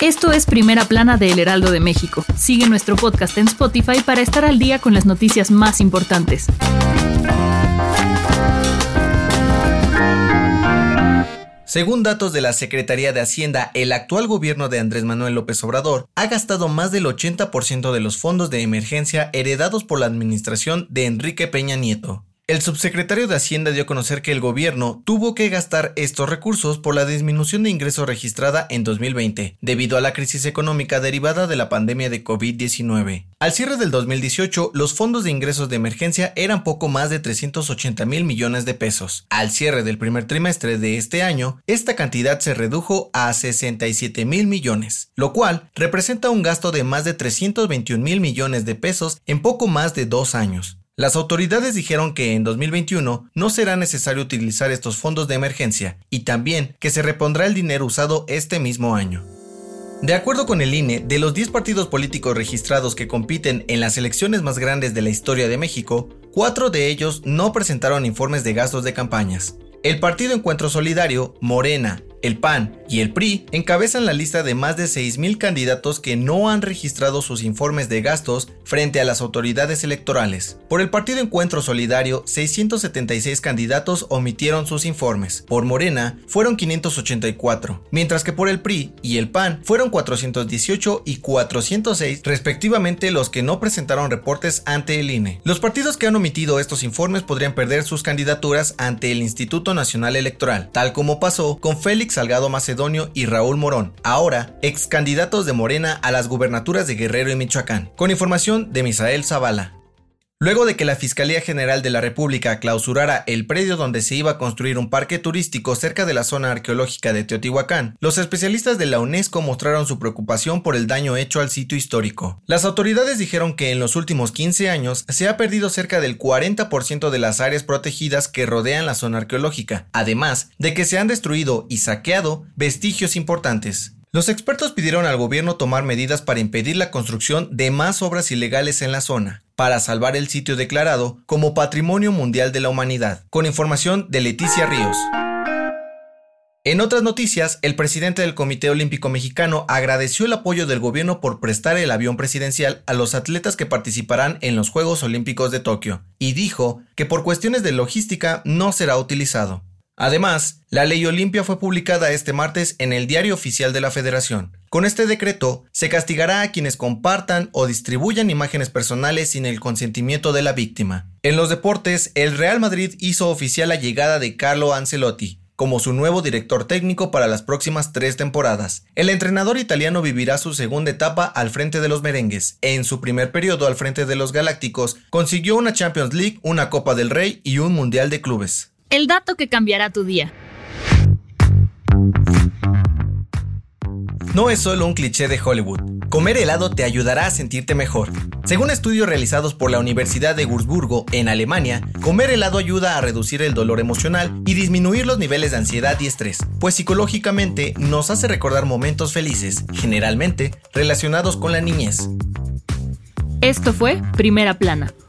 Esto es Primera Plana de El Heraldo de México. Sigue nuestro podcast en Spotify para estar al día con las noticias más importantes. Según datos de la Secretaría de Hacienda, el actual gobierno de Andrés Manuel López Obrador ha gastado más del 80% de los fondos de emergencia heredados por la administración de Enrique Peña Nieto. El subsecretario de Hacienda dio a conocer que el gobierno tuvo que gastar estos recursos por la disminución de ingresos registrada en 2020, debido a la crisis económica derivada de la pandemia de COVID-19. Al cierre del 2018, los fondos de ingresos de emergencia eran poco más de 380 mil millones de pesos. Al cierre del primer trimestre de este año, esta cantidad se redujo a 67 mil millones, lo cual representa un gasto de más de 321 mil millones de pesos en poco más de dos años. Las autoridades dijeron que en 2021 no será necesario utilizar estos fondos de emergencia y también que se repondrá el dinero usado este mismo año. De acuerdo con el INE, de los 10 partidos políticos registrados que compiten en las elecciones más grandes de la historia de México, cuatro de ellos no presentaron informes de gastos de campañas. El Partido Encuentro Solidario, Morena, el PAN y el PRI encabezan la lista de más de 6.000 candidatos que no han registrado sus informes de gastos frente a las autoridades electorales. Por el Partido Encuentro Solidario, 676 candidatos omitieron sus informes. Por Morena, fueron 584, mientras que por el PRI y el PAN fueron 418 y 406 respectivamente los que no presentaron reportes ante el INE. Los partidos que han omitido estos informes podrían perder sus candidaturas ante el Instituto Nacional Electoral, tal como pasó con Félix Salgado Macedonio y Raúl Morón, ahora ex candidatos de Morena a las gubernaturas de Guerrero y Michoacán, con información de Misael Zavala. Luego de que la Fiscalía General de la República clausurara el predio donde se iba a construir un parque turístico cerca de la zona arqueológica de Teotihuacán, los especialistas de la UNESCO mostraron su preocupación por el daño hecho al sitio histórico. Las autoridades dijeron que en los últimos 15 años se ha perdido cerca del 40% de las áreas protegidas que rodean la zona arqueológica, además de que se han destruido y saqueado vestigios importantes. Los expertos pidieron al gobierno tomar medidas para impedir la construcción de más obras ilegales en la zona, para salvar el sitio declarado como Patrimonio Mundial de la Humanidad, con información de Leticia Ríos. En otras noticias, el presidente del Comité Olímpico Mexicano agradeció el apoyo del gobierno por prestar el avión presidencial a los atletas que participarán en los Juegos Olímpicos de Tokio, y dijo que por cuestiones de logística no será utilizado. Además, la ley Olimpia fue publicada este martes en el Diario Oficial de la Federación. Con este decreto, se castigará a quienes compartan o distribuyan imágenes personales sin el consentimiento de la víctima. En los deportes, el Real Madrid hizo oficial la llegada de Carlo Ancelotti, como su nuevo director técnico para las próximas tres temporadas. El entrenador italiano vivirá su segunda etapa al frente de los merengues. En su primer periodo al frente de los Galácticos, consiguió una Champions League, una Copa del Rey y un Mundial de Clubes. El dato que cambiará tu día. No es solo un cliché de Hollywood. Comer helado te ayudará a sentirte mejor. Según estudios realizados por la Universidad de Würzburgo en Alemania, comer helado ayuda a reducir el dolor emocional y disminuir los niveles de ansiedad y estrés, pues psicológicamente nos hace recordar momentos felices, generalmente relacionados con la niñez. Esto fue Primera Plana,